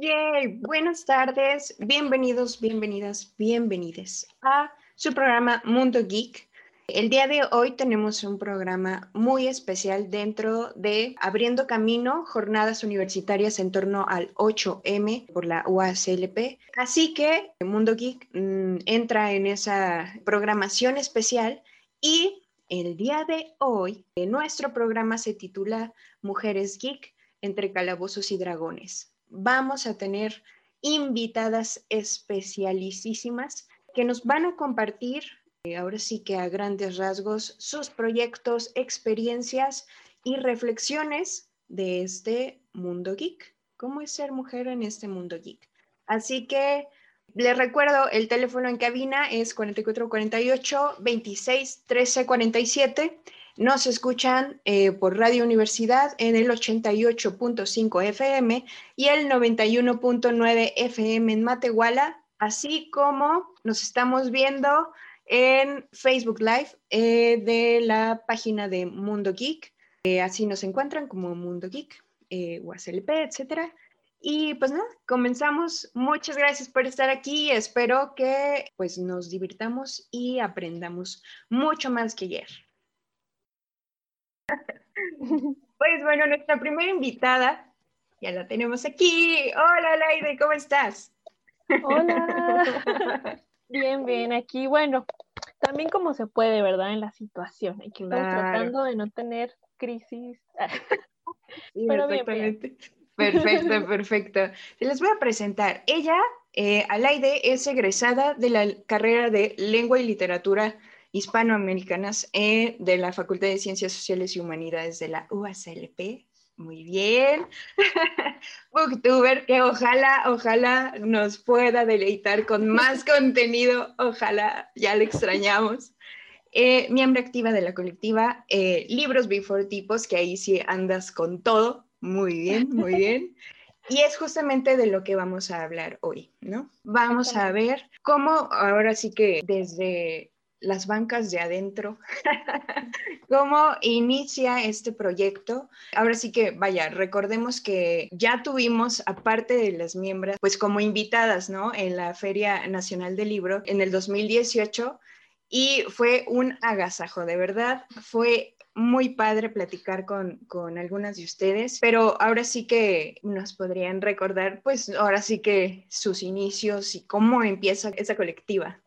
Yay, buenas tardes, bienvenidos, bienvenidas, bienvenides a su programa Mundo Geek. El día de hoy tenemos un programa muy especial dentro de Abriendo Camino, jornadas universitarias en torno al 8M por la UASLP. Así que Mundo Geek mm, entra en esa programación especial y el día de hoy eh, nuestro programa se titula Mujeres Geek entre calabozos y dragones. Vamos a tener invitadas especialísimas que nos van a compartir eh, ahora sí que a grandes rasgos, sus proyectos, experiencias y reflexiones de este mundo geek. ¿Cómo es ser mujer en este mundo geek? Así que les recuerdo, el teléfono en cabina es 4448 26 13 47. Nos escuchan eh, por Radio Universidad en el 88.5 FM y el 91.9 FM en Matehuala, así como nos estamos viendo en Facebook Live eh, de la página de Mundo Geek. Eh, así nos encuentran como Mundo Geek, eh, etc. Y pues nada, comenzamos. Muchas gracias por estar aquí. Espero que pues nos divirtamos y aprendamos mucho más que ayer. Pues bueno, nuestra primera invitada ya la tenemos aquí. Hola, Laide, ¿cómo estás? Hola. Bien, bien, aquí, bueno, también como se puede, ¿verdad? En la situación, hay que estar tratando de no tener crisis. Pero bien, Perfecto, perfecto. Les voy a presentar. Ella, eh, Alaide, es egresada de la carrera de Lengua y Literatura Hispanoamericanas eh, de la Facultad de Ciencias Sociales y Humanidades de la UASLP muy bien. Booktuber, que ojalá, ojalá nos pueda deleitar con más contenido. Ojalá, ya le extrañamos. Eh, miembro activa de la colectiva eh, Libros Before Tipos, que ahí sí andas con todo. Muy bien, muy bien. Y es justamente de lo que vamos a hablar hoy, ¿no? Vamos a ver cómo ahora sí que desde las bancas de adentro, cómo inicia este proyecto. Ahora sí que, vaya, recordemos que ya tuvimos, aparte de las miembros, pues como invitadas, ¿no? En la Feria Nacional del Libro en el 2018 y fue un agasajo, de verdad, fue muy padre platicar con, con, algunas de ustedes, pero ahora sí que nos podrían recordar, pues ahora sí que sus inicios y cómo empieza esa colectiva.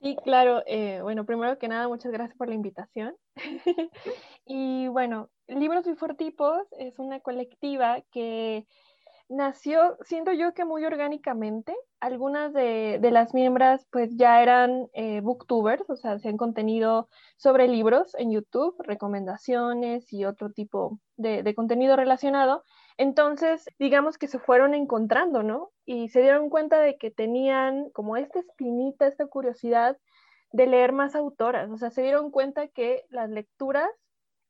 Sí, claro. Eh, bueno, primero que nada, muchas gracias por la invitación. y bueno, Libros Tipos es una colectiva que nació, siento yo que muy orgánicamente. Algunas de, las miembros pues ya eran eh, booktubers, o sea, hacían contenido sobre libros en YouTube, recomendaciones y otro tipo de contenido relacionado. Entonces, digamos que se fueron encontrando, ¿no? Y se dieron cuenta de que tenían como esta espinita, esta curiosidad de leer más autoras. O sea, se dieron cuenta que las lecturas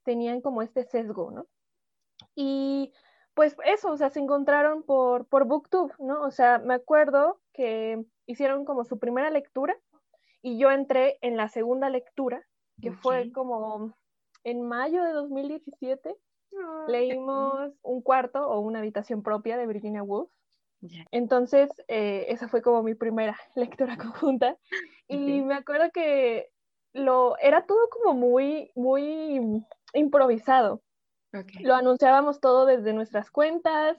tenían como este sesgo, ¿no? Y pues eso, o sea, se encontraron por, por Booktube, ¿no? O sea, me acuerdo que hicieron como su primera lectura y yo entré en la segunda lectura, que fue como en mayo de 2017 leímos un cuarto o una habitación propia de Virginia Woolf. Entonces, eh, esa fue como mi primera lectura conjunta. Y me acuerdo que lo, era todo como muy, muy improvisado. Lo anunciábamos todo desde nuestras cuentas,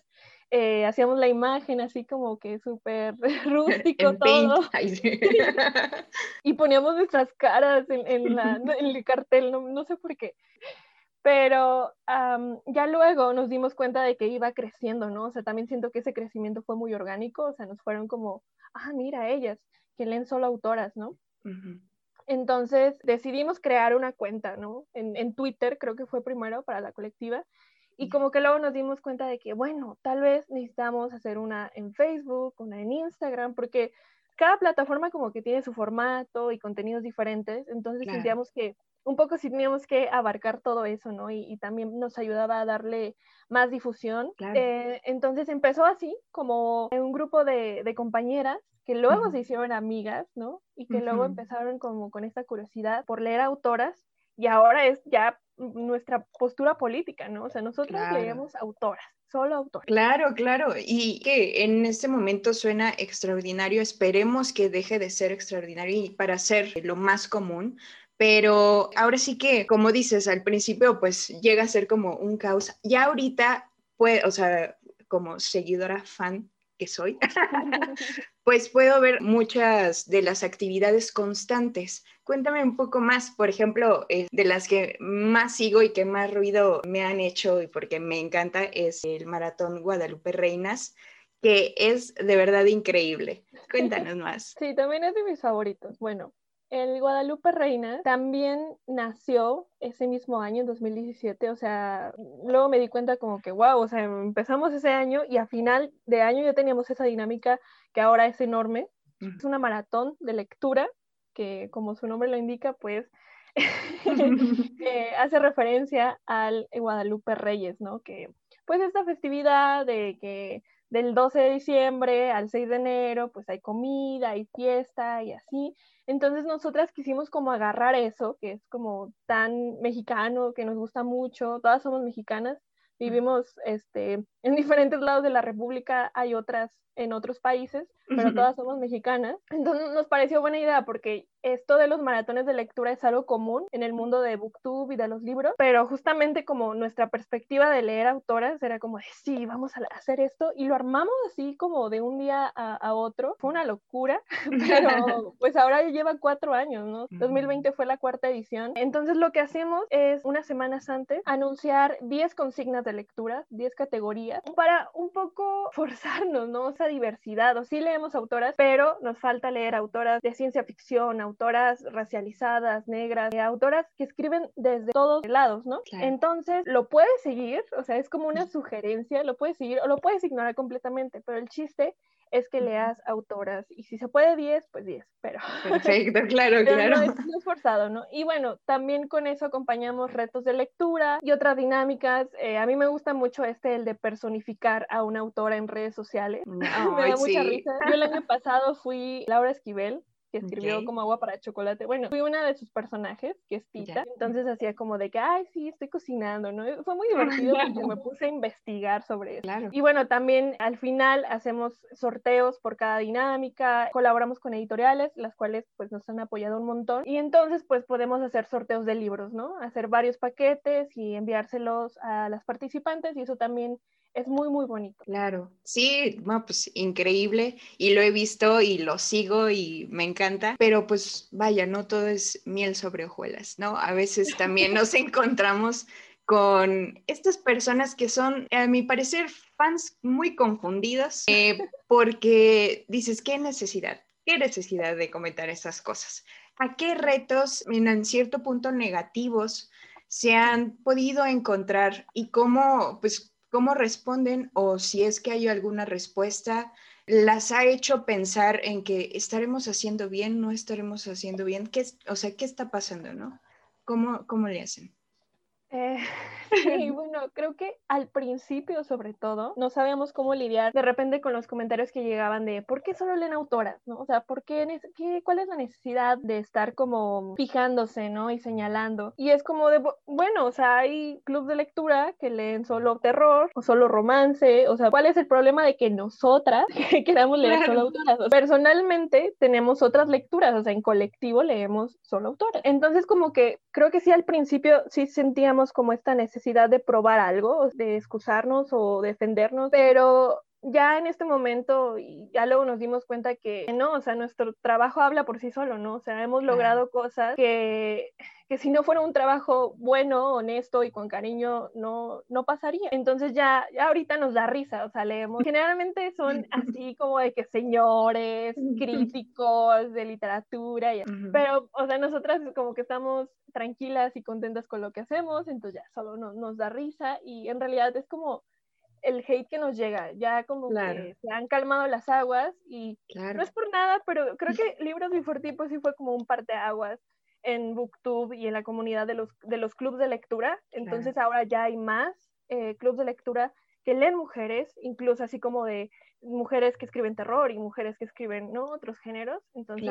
eh, hacíamos la imagen así como que súper rústico todo. y poníamos nuestras caras en, en, la, en el cartel, no, no, sé por qué. Pero ya luego nos dimos cuenta de que iba creciendo, ¿no? O sea, también siento que ese crecimiento fue muy orgánico, o sea, nos fueron como, ah, mira, ellas, que leen solo autoras, ¿no? Entonces decidimos crear una cuenta, ¿no? En, en, Twitter, creo que fue primero para la colectiva, y como que luego nos dimos cuenta de que, bueno, tal vez necesitamos hacer una en Facebook, una en Instagram, porque cada plataforma como que tiene su formato y contenidos diferentes, entonces Claro. sentíamos que un poco sí teníamos que abarcar todo eso, ¿no? Y, y también nos ayudaba a darle más difusión. Claro. Eh, entonces empezó así, como un grupo de, de compañeras que luego se hicieron amigas, ¿no? Y que luego empezaron como con esta curiosidad por leer autoras y ahora es ya nuestra postura política, ¿no? O sea, nosotros Claro. leemos autoras, solo autoras. Claro, claro. Y que en este momento suena extraordinario. Esperemos que deje de ser extraordinario y para ser lo más común. Pero ahora sí que, como dices, al principio pues llega a ser como un caos. Ya ahorita, pues, o sea, como seguidora fan que soy, pues puedo ver muchas de las actividades constantes. Cuéntame un poco más, por ejemplo, eh, de las que más sigo y que más ruido me han hecho y porque me encanta es el maratón Guadalupe Reinas, que es de verdad increíble. Cuéntanos más. Sí, también es de mis favoritos. Bueno, el Guadalupe Reina también nació ese mismo año, en 2017, o sea, luego me di cuenta como que, wow, o sea, empezamos ese año y a final de año ya teníamos esa dinámica que ahora es enorme. Es una maratón de lectura que, como su nombre lo indica, pues eh, hace referencia al Guadalupe Reyes, ¿no? Que pues esta festividad de que del 12 de diciembre al 6 de enero, pues hay comida, hay fiesta y así. Entonces nosotras quisimos como agarrar eso, que es como tan mexicano, que nos gusta mucho, todas somos mexicanas, vivimos este, en diferentes lados de la República, hay otras en otros países, pero todas somos mexicanas. Entonces nos pareció buena idea porque esto de los maratones de lectura es algo común en el mundo de booktube y de los libros, pero justamente como nuestra perspectiva de leer autoras era como de, sí, vamos a hacer esto y lo armamos así como de un día a, a otro. Fue una locura, pero pues ahora ya lleva cuatro años, ¿no? Ujú. 2020 fue la cuarta edición. Entonces lo que hacemos es unas semanas antes anunciar 10 consignas de lectura, 10 categorías, para un poco forzarnos, ¿no? Esa diversidad. O sí leemos autoras, pero nos falta leer autoras de ciencia ficción, autoras racializadas, negras, eh, autoras que escriben desde todos lados, ¿no? Claro. Entonces lo puedes seguir, o sea, es como una sugerencia, lo puedes seguir o lo puedes ignorar completamente, pero el chiste es que leas autoras y si se puede 10, pues 10, pero Perfecto, claro, pero claro. no, es, no es forzado, ¿no? Y bueno, también con eso acompañamos retos de lectura y otras dinámicas. Eh, a mí me gusta mucho este, el de personificar a una autora en redes sociales. me Ay, da mucha risa. Yo el año pasado fui Laura Esquivel que escribió Ok. como agua para chocolate. Bueno, fui una de sus personajes, que es Tita. Ya. Entonces hacía como de que, ay, sí, estoy cocinando, ¿no? Fue muy divertido porque me puse a investigar sobre eso. Claro. Y bueno, también al final hacemos sorteos por cada dinámica, colaboramos con editoriales, las cuales pues nos han apoyado un montón. Y entonces pues podemos hacer sorteos de libros, ¿no? Hacer varios paquetes y enviárselos a las participantes y eso también es muy, muy bonito. Claro, sí, bueno, pues increíble y lo he visto y lo sigo y me encanta, pero pues vaya, no todo es miel sobre hojuelas, ¿no? A veces también nos encontramos con estas personas que son, a mi parecer, fans muy confundidos eh, porque dices, ¿qué necesidad? ¿Qué necesidad de comentar esas cosas? ¿A qué retos en cierto punto negativos se han podido encontrar y cómo, pues, cómo responden o si es que hay alguna respuesta, las ha hecho pensar en que estaremos haciendo bien, no estaremos haciendo bien, ¿Qué, o sea, ¿qué está pasando, no? ¿Cómo, cómo le hacen? Eh, sí, bueno, creo que al principio, sobre todo, no sabíamos cómo lidiar de repente con los comentarios que llegaban de ¿por qué solo leen autoras? ¿no? O sea, ¿por qué, qué- ¿cuál es la necesidad de estar como fijándose, ¿no? Y señalando. Y es como de, bu- bueno, o sea, hay clubs de lectura que leen solo terror o solo romance, o sea, ¿cuál es el problema de que nosotras queramos leer Claro. solo autoras? O sea, personalmente tenemos otras lecturas, o sea, en colectivo leemos solo autoras. Entonces, como que creo que sí al principio sí sentíamos como esta necesidad de probar algo, de excusarnos o defendernos, pero ya en este momento y ya luego nos dimos cuenta que no, o sea, nuestro trabajo habla por sí solo, ¿no? O sea, hemos logrado cosas que, que si no fuera un trabajo bueno, honesto y con cariño, no, no pasaría. Entonces ya, ya ahorita nos da risa, o sea, leemos. Generalmente son así como de que señores, críticos de literatura y pero, o sea, nosotras como que estamos tranquilas y contentas con lo que hacemos, entonces ya solo no- nos da risa y en realidad es como el hate que nos llega. Ya como que se han calmado las aguas y no es por nada, pero creo que Libros Bifortipos sí fue como un parteaguas en Booktube y en la comunidad de los, de los clubes de lectura. Entonces ahora ya hay más eh, clubes de lectura que leen mujeres, incluso así como de mujeres que escriben terror y mujeres que escriben ¿no? otros géneros. Entonces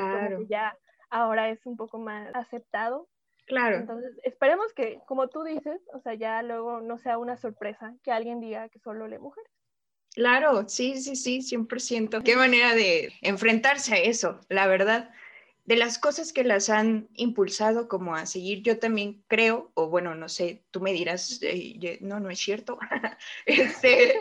ya ahora es un poco más aceptado. Claro. Entonces, esperemos que, como tú dices, o sea, ya luego no sea una sorpresa que alguien diga que solo lee mujeres. Claro, sí, sí, sí, 100%. Qué manera de enfrentarse a eso, la verdad de las cosas que las han impulsado como a seguir, yo también creo, o bueno, no sé, tú me dirás, eh, no, no es cierto, este,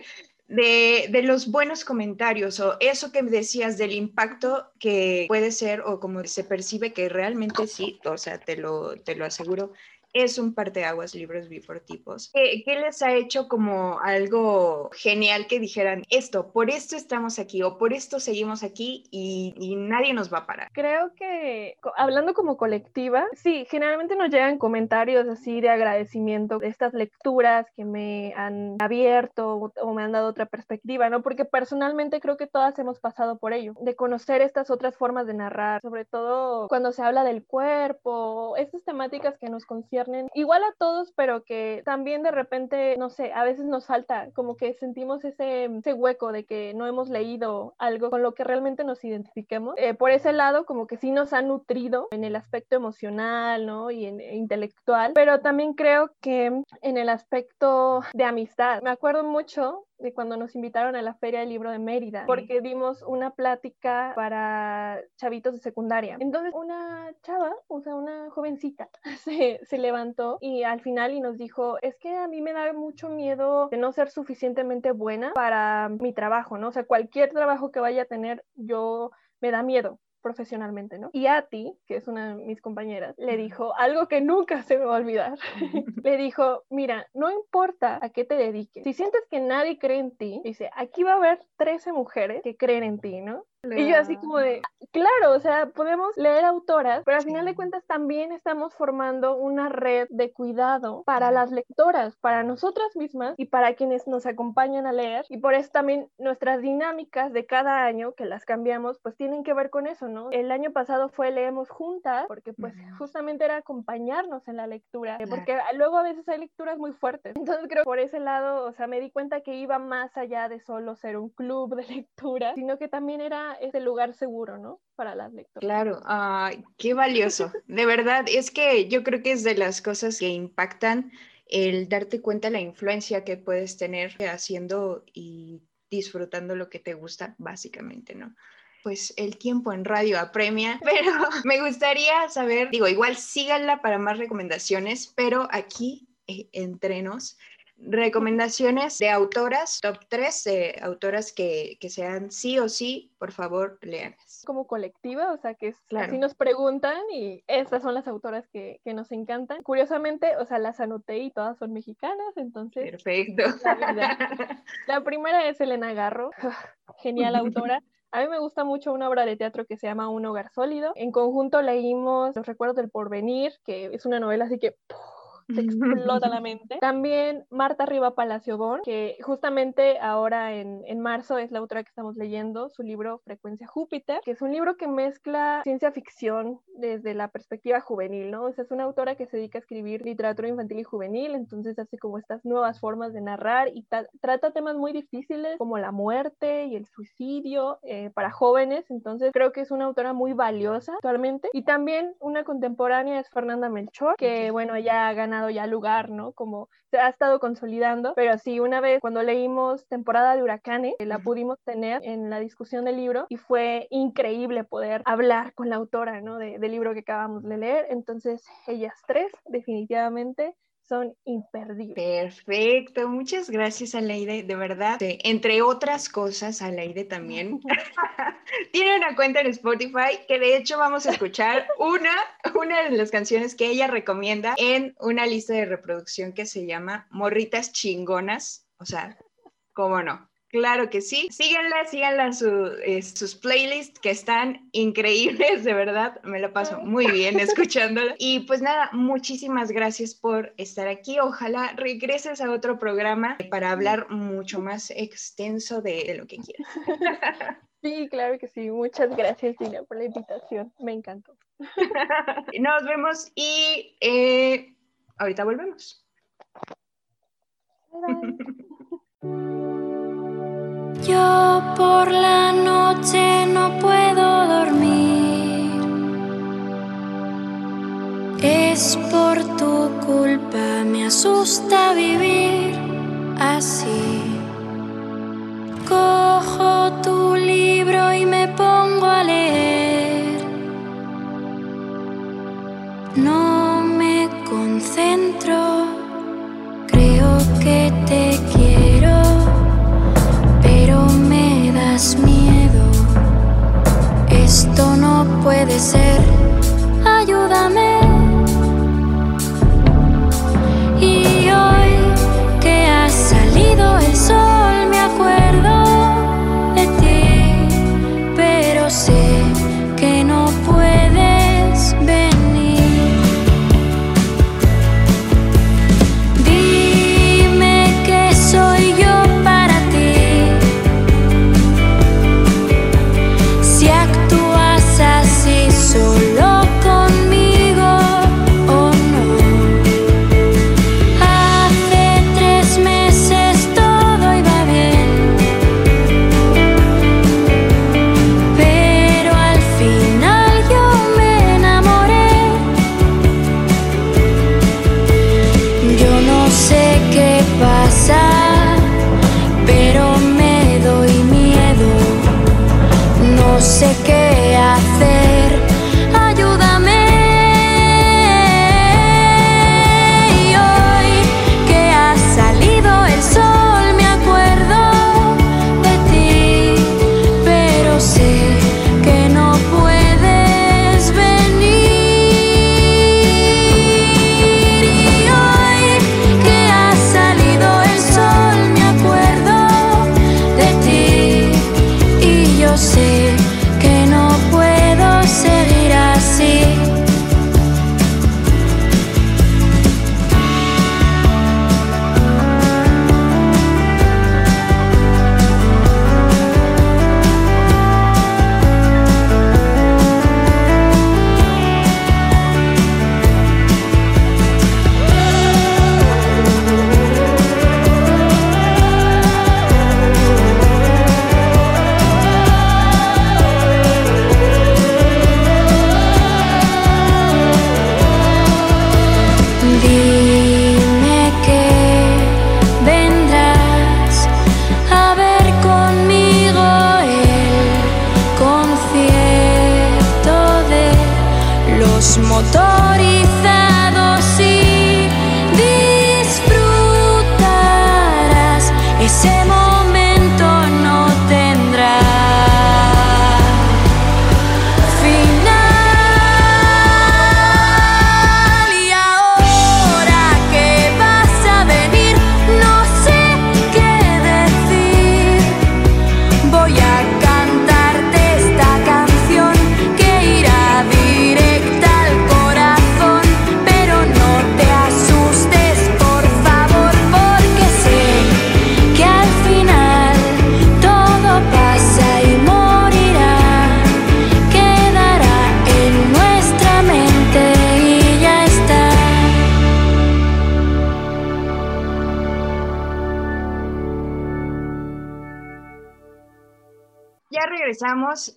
de, de, los buenos comentarios o eso que decías del impacto que puede ser o como se percibe que realmente sí, o sea, te lo, te lo aseguro, es un parteaguas libros bifortipos. ¿Qué, ¿Qué les ha hecho como algo genial que dijeran esto, por esto estamos aquí o por esto seguimos aquí y, y, nadie nos va a parar? Creo que hablando como colectiva, sí, generalmente nos llegan comentarios así de agradecimiento de estas lecturas que me han abierto o me han dado otra perspectiva, ¿no? Porque personalmente creo que todas hemos pasado por ello, de conocer estas otras formas de narrar, sobre todo cuando se habla del cuerpo, estas temáticas que nos conciernen igual a todos, pero que también de repente, no sé, a veces nos falta, como que sentimos ese, ese hueco de que no hemos leído algo con lo que realmente nos identifiquemos. Eh, por ese lado, como que sí nos ha nutrido en el aspecto emocional, ¿no? Y en, e intelectual, pero también creo que en el aspecto de amistad. Me acuerdo mucho de cuando nos invitaron a la Feria del Libro de Mérida, porque dimos una plática para chavitos de secundaria. Entonces una chava, o sea, una jovencita, se, se, levantó y al final y nos dijo, es que a mí me da mucho miedo de no ser suficientemente buena para mi trabajo, ¿no? O sea, cualquier trabajo que vaya a tener, yo me da miedo profesionalmente, ¿no? Y a ti, que es una de mis compañeras, le dijo algo que nunca se me va a olvidar. le dijo, mira, no importa a qué te dediques, si sientes que nadie cree en ti, dice, aquí va a haber 13 mujeres que creen en ti, ¿no? Y yo así como de, claro, o sea, podemos leer autoras, pero al final de cuentas también estamos formando una red de cuidado para las lectoras, para nosotras mismas y para quienes nos acompañan a leer. Y por eso también nuestras dinámicas de cada año, que las cambiamos, pues tienen que ver con eso, ¿no? El año pasado fue Leemos Juntas, porque pues justamente era acompañarnos en la lectura, porque luego a veces hay lecturas muy fuertes. Entonces creo que por ese lado, o sea, me di cuenta que iba más allá de solo ser un club de lectura, sino que también era ese lugar seguro, ¿no? Para las lectoras. Claro, qué valioso. De verdad, es que yo creo que es de las cosas que impactan el darte cuenta la influencia que puedes tener haciendo y disfrutando lo que te gusta, básicamente, ¿no? Pues el tiempo en radio apremia, pero me gustaría saber, digo, igual síganla para más recomendaciones, pero aquí eh, entre nos, recomendaciones de autoras, top 3 de autoras que, que, sean sí o sí, por favor, leanlas. Como colectiva, o sea, que es, así nos preguntan y estas son las autoras que, que, nos encantan. Curiosamente, o sea, las anoté y todas son mexicanas, entonces... Perfecto. La, la primera es Elena Garro, genial autora. A mí me gusta mucho una obra de teatro que se llama Un hogar sólido. En conjunto leímos Los recuerdos del porvenir, que es una novela así que te explota la mente. También Marta Riva Palacio Bon, que justamente ahora en, en, marzo es la autora que estamos leyendo, su libro Frecuencia Júpiter, que es un libro que mezcla ciencia ficción desde la perspectiva juvenil, ¿no? O sea, es una autora que se dedica a escribir literatura infantil y juvenil, entonces hace como estas nuevas formas de narrar y trata temas muy difíciles como la muerte y el suicidio eh, para jóvenes, entonces creo que es una autora muy valiosa actualmente. Y también una contemporánea es Fernanda Melchor, que bueno, ella ha ganado ya lugar, ¿no? Como se ha estado consolidando, pero sí, una vez cuando leímos temporada de huracanes, la pudimos tener en la discusión del libro y fue increíble poder hablar con la autora, ¿no? De, del libro que acabamos de leer. Entonces, ellas tres, definitivamente, son imperdibles. Perfecto, muchas gracias Aleide, de verdad. Entre otras cosas, Aleide también tiene una cuenta en Spotify que de hecho vamos a escuchar una, una de las canciones que ella recomienda en una lista de reproducción que se llama Morritas Chingonas, o sea, cómo no. Claro que sí. Síganla, síganla su, eh, sus playlists que están increíbles, de verdad. Me lo paso muy bien escuchándola. Y pues nada, muchísimas gracias por estar aquí. Ojalá regreses a otro programa para hablar mucho más extenso de, de lo que quieras. Sí, claro que sí. Muchas gracias, Tina, por la invitación. Me encantó. Nos vemos y eh, ahorita volvemos. Yo por la noche no puedo dormir. Es por tu culpa, me asusta vivir así. Cojo tu libro y me pongo a leer. No me concentro, miedo. Esto no puede ser,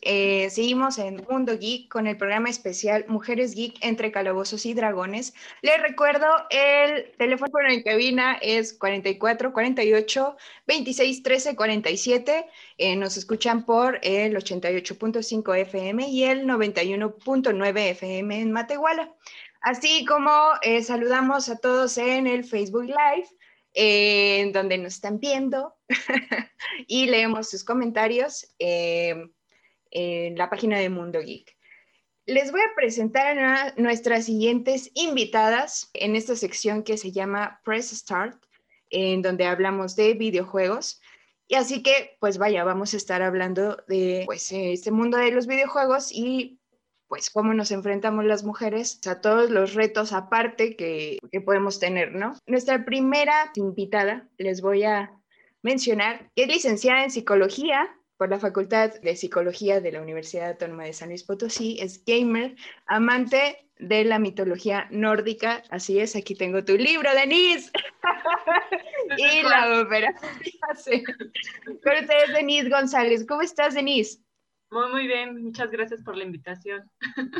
eh, seguimos en Mundo Geek con el programa especial Mujeres Geek entre Calabozos y Dragones. Les recuerdo, el teléfono en cabina es 44 48 26 13 47. Eh, nos escuchan por el 88.5 FM y el 91.9 FM en Matehuala. Así como eh, saludamos a todos en el Facebook Live, eh, en donde nos están viendo y leemos sus comentarios eh, en la página de Mundo Geek. Les voy a presentar a nuestras siguientes invitadas en esta sección que se llama Press Start, en donde hablamos de videojuegos. Y así que, pues vaya, vamos a estar hablando de pues, este mundo de los videojuegos y pues cómo nos enfrentamos las mujeres a todos los retos aparte que, que podemos tener, ¿no? Nuestra primera invitada, les voy a mencionar, que es licenciada en psicología por la Facultad de Psicología de la Universidad Autónoma de San Luis Potosí, es gamer, amante de la mitología nórdica. Así es, aquí tengo tu libro, Denise. y la ópera. Con ustedes, Denise González. ¿Cómo estás, Denise? Muy, muy bien. Muchas gracias por la invitación.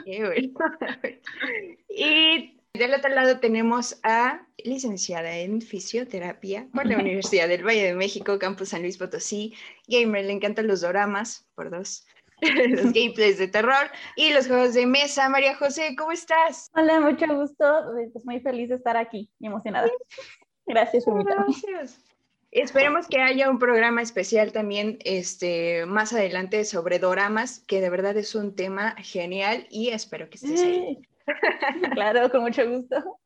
Qué bueno. y del otro lado tenemos a licenciada en fisioterapia por la Universidad del Valle de México, Campus San Luis Potosí. Gamer, le encantan los doramas, por dos. los gameplays de terror y los juegos de mesa. María José, ¿cómo estás? Hola, mucho gusto. Pues muy feliz de estar aquí y emocionada. Gracias por invitarme. Esperemos que haya un programa especial también este, más adelante sobre doramas, que de verdad es un tema genial y espero que estés ahí. Claro, con mucho gusto.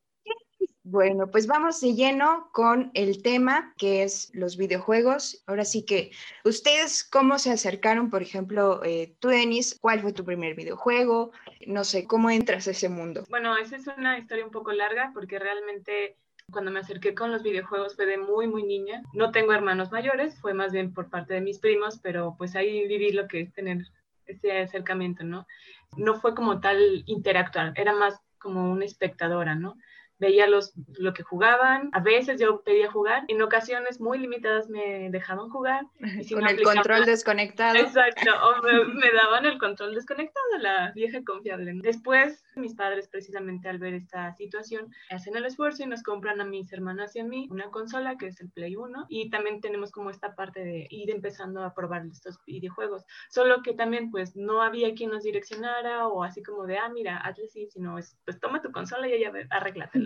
Bueno, pues vamos de lleno con el tema que es los videojuegos. Ahora sí que, ¿ustedes cómo se acercaron? Por ejemplo, eh, tú, Denis, ¿cuál fue tu primer videojuego? No sé, ¿cómo entras a ese mundo? Bueno, esa es una historia un poco larga porque realmente cuando me acerqué con los videojuegos fue de muy, muy niña. No tengo hermanos mayores, fue más bien por parte de mis primos, pero pues ahí viví lo que es tener ese acercamiento, ¿no? No fue como tal interactuar, era más como una espectadora, ¿no? Veía los, lo que jugaban, a veces yo pedía jugar, en ocasiones muy limitadas me dejaban jugar. Y Con el control desconectado. Exacto, o me, daban el control desconectado, la vieja confiable. Después, mis padres precisamente al ver esta situación, hacen el esfuerzo y nos compran a mis hermanas y a mí una consola que es el Play 1 y también tenemos como esta parte de ir empezando a probar estos videojuegos, solo que también pues no había quien nos direccionara o así como de, ah, mira, hazle así, sino es, pues toma tu consola y ya arréglate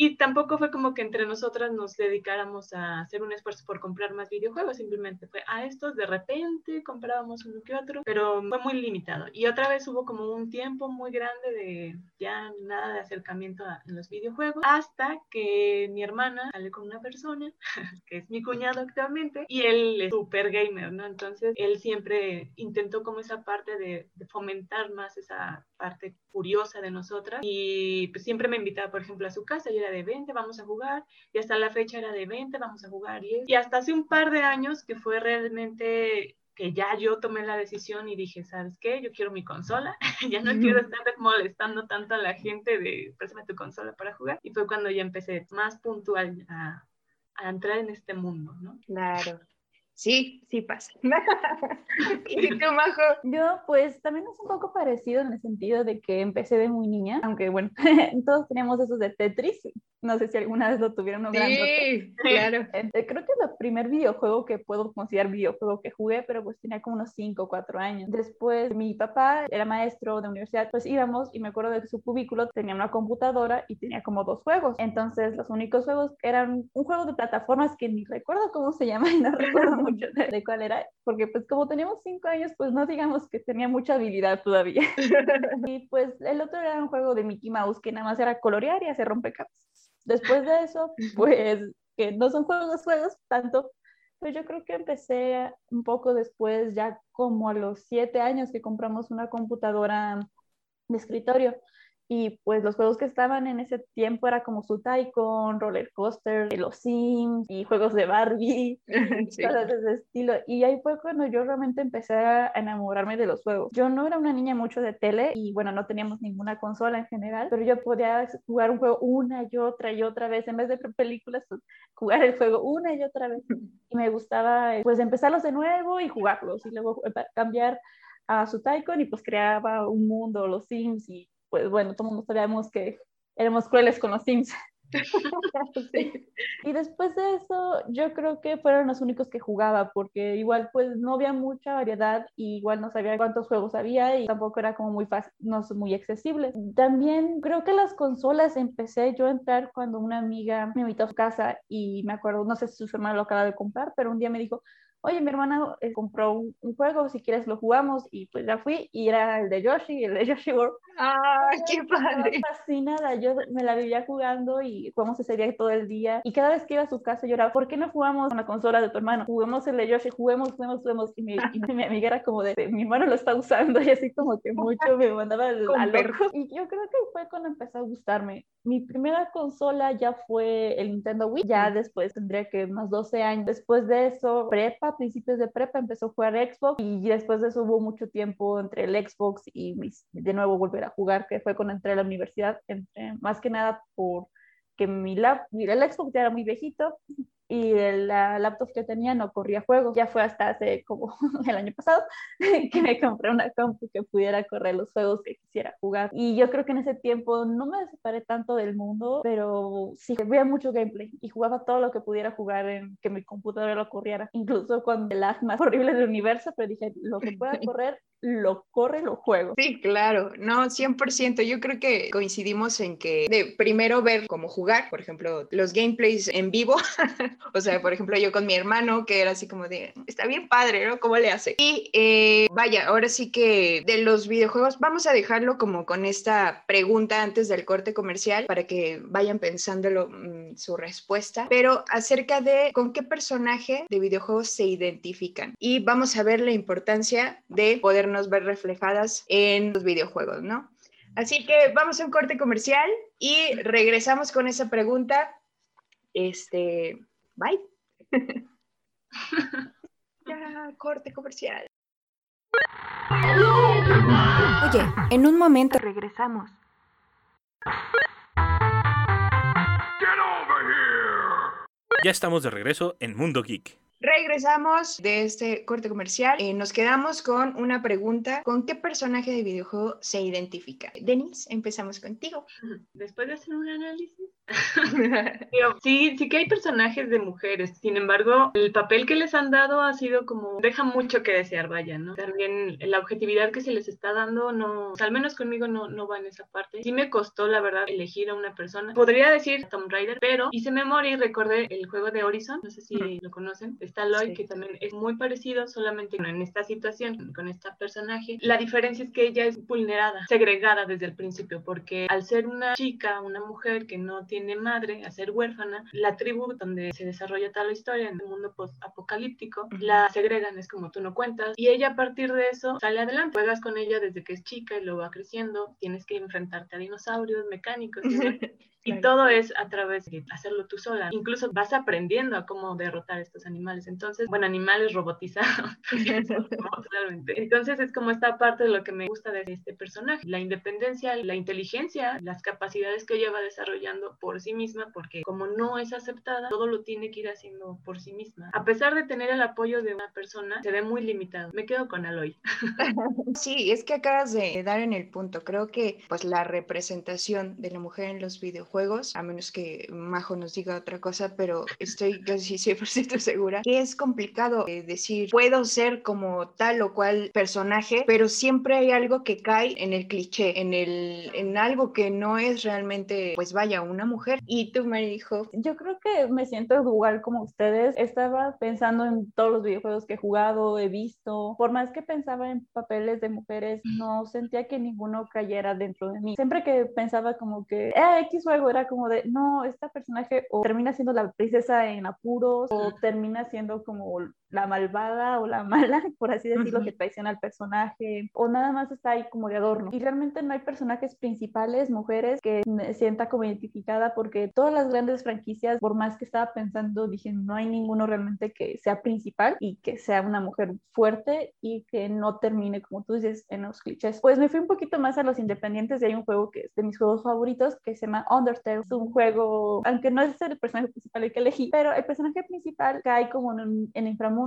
y tampoco fue como que entre nosotras nos dedicáramos a hacer un esfuerzo por comprar más videojuegos, simplemente fue a estos de repente comprábamos uno que otro, pero fue muy limitado. Y otra vez hubo como un tiempo muy grande de ya nada de acercamiento a los videojuegos, hasta que mi hermana sale con una persona, que es mi cuñado actualmente, y él es super gamer, ¿no? Entonces él siempre intentó como esa parte de, de fomentar más esa parte curiosa de nosotras y pues siempre me invitaba, por ejemplo, a su casa y era de 20, vamos a jugar y hasta la fecha era de 20, vamos a jugar y, y hasta hace un par de años que fue realmente que ya yo tomé la decisión y dije, ¿sabes qué? Yo quiero mi consola, ya no quiero estar molestando tanto a la gente de, préstame tu consola para jugar. Y fue cuando ya empecé más puntual a, a entrar en este mundo, ¿no? Claro. Sí, sí pasa. ¿Y tú, Majo? Yo, pues, también es un poco parecido en el sentido de que empecé de muy niña, aunque bueno, todos teníamos esos de Tetris, no sé si alguna vez lo tuvieron. Un sí, claro. Eh, creo que es el primer videojuego que puedo considerar videojuego que jugué, pero pues tenía como unos 5 o 4 años. Después, mi papá era maestro de universidad, pues íbamos y me acuerdo de que su cubículo tenía una computadora y tenía como dos juegos. Entonces, los únicos juegos eran un juego de plataformas que ni recuerdo cómo se llama y no recuerdo mucho de, cuál era, porque pues como teníamos 5 años, pues no digamos que tenía mucha habilidad todavía. y pues el otro era un juego de Mickey Mouse que nada más era colorear y hacer rompecabezas. Después de eso, pues que no son juegos, juegos tanto, pues yo creo que empecé un poco después, ya como a los siete años que compramos una computadora de escritorio. Y pues los juegos que estaban en ese tiempo era como su Tycoon, Roller Coaster, Los Sims y juegos de Barbie, cosas de ese estilo. Y ahí fue cuando yo realmente empecé a enamorarme de los juegos. Yo no era una niña mucho de tele y bueno, no teníamos ninguna consola en general, pero yo podía jugar un juego una y otra y otra vez. En vez de películas, pues, jugar el juego una y otra vez. Y me gustaba pues empezarlos de nuevo y jugarlos y luego eh, cambiar a su Tycoon y pues creaba un mundo, los Sims y pues bueno, todo el mundo sabíamos que éramos crueles con los Sims. Y después de eso, yo creo que fueron los únicos que jugaba, porque igual pues no había mucha variedad y igual no sabía cuántos juegos había y tampoco era como muy fácil, no muy accesibles. También creo que las consolas empecé yo a entrar cuando una amiga me invitó a su casa y me acuerdo, no sé si su hermano lo acaba de comprar, pero un día me dijo, oye, mi hermana eh, compró un, un juego, si quieres lo jugamos, y pues ya fui, y era el de Yoshi, el de Yoshi World. ¡Ah, qué padre! Fascinada, yo me la vivía jugando y jugamos ese día todo el día, y cada vez que iba a su casa lloraba, ¿por qué no jugamos con la consola de tu hermano? Juguemos el de Yoshi, juguemos, juguemos, juguemos, y mi, y mi amiga era como de, mi hermano lo está usando, y así como que mucho me mandaba al, al loco. Y yo creo que fue cuando empezó a gustarme. Mi primera consola ya fue el Nintendo Wii, ya después tendría que más 12 años. Después de eso, prepa, principios de prepa, empezó a jugar Xbox y después de eso hubo mucho tiempo entre el Xbox y de nuevo volver a jugar, que fue cuando entré a la universidad, entré más que nada por que mi lap, el Xbox ya era muy viejito y la laptop que tenía no corría juegos. Ya fue hasta hace como el año pasado que me compré una compu que pudiera correr los juegos que quisiera jugar. Y yo creo que en ese tiempo no me separé tanto del mundo, pero sí veía mucho gameplay y jugaba todo lo que pudiera jugar en que mi computadora lo corriera. Incluso con el lag más horrible del universo, pero dije, lo que pueda correr, lo corre, lo juego. Sí, claro, no, 100%. Yo creo que coincidimos en que de primero ver cómo jugar, por ejemplo, los gameplays en vivo, o sea, por ejemplo, yo con mi hermano, que era así como de, está bien padre, ¿no? ¿Cómo le hace? Y eh, vaya, ahora sí que de los videojuegos, vamos a dejarlo como con esta pregunta antes del corte comercial para que vayan pensándolo mm, su respuesta, pero acerca de con qué personaje de videojuegos se identifican. Y vamos a ver la importancia de podernos ver reflejadas en los videojuegos, ¿no? Así que vamos a un corte comercial y regresamos con esa pregunta. Este, bye. ya, corte comercial. Oye, en un momento Regresamos. Ya estamos de regreso en Mundo Geek. Regresamos de este corte comercial. Eh, nos quedamos con una pregunta. ¿Con qué personaje de videojuego se identifica? Denis, empezamos contigo. Después de hacer un análisis. Sí, sí que hay personajes de mujeres. Sin embargo, el papel que les han dado ha sido como, deja mucho que desear, vaya, ¿no? También la objetividad que se les está dando, no, al menos conmigo no, no va en esa parte. Sí me costó, la verdad, elegir a una persona. Podría decir Tomb Raider, pero hice memoria y recordé el juego de Horizon, no sé si lo conocen. Está Lloyd, Sí. que también es muy parecido, solamente en esta situación, con esta personaje. La diferencia es que ella es vulnerada, segregada desde el principio, porque al ser una chica, una mujer que no tiene madre, a ser huérfana, la tribu donde se desarrolla toda la historia en el mundo post-apocalíptico, la segregan, es como tú no cuentas, y ella a partir de eso sale adelante. Juegas con ella desde que es chica y lo va creciendo, tienes que enfrentarte a dinosaurios mecánicos. Y todo es a través de hacerlo tú sola. Incluso vas aprendiendo a cómo derrotar a estos animales. Entonces, bueno, animales robotizados. Totalmente. Entonces es como esta parte de lo que me gusta de este personaje. La independencia, la inteligencia, las capacidades que ella va desarrollando por sí misma, porque como no es aceptada, todo lo tiene que ir haciendo por sí misma. A pesar de tener el apoyo de una persona, se ve muy limitado. Me quedo con Aloy. Sí, es que acabas de dar en el punto. Creo que pues la representación de la mujer en los videojuegos, a menos que Majo nos diga otra cosa, pero estoy casi 100% segura que es complicado eh, decir, puedo ser como tal o cual personaje, pero siempre hay algo que cae en el cliché, en, el, en algo que no es realmente, pues vaya, una mujer. Y tú, me dijo, Yo creo que me siento igual como ustedes. Estaba pensando en todos los videojuegos que he jugado, he visto. Por más que pensaba en papeles de mujeres, no sentía que ninguno cayera dentro de mí. Siempre que pensaba como que, eh, X juego era como de, no, esta personaje o termina siendo la princesa en apuros o termina siendo como la malvada o la mala, por así decirlo, que traiciona al personaje, o nada más está ahí como de adorno. Y realmente no hay personajes principales, mujeres, que me sienta como identificada, porque todas las grandes franquicias, por más que estaba pensando, dije, no hay ninguno realmente que sea principal y que sea una mujer fuerte y que no termine, como tú dices, en los clichés. Pues me fui un poquito más a los independientes y hay un juego que es de mis juegos favoritos que se llama Undertale. Es un juego, aunque no es el personaje principal el que elegí, pero el personaje principal cae como en, en inframundo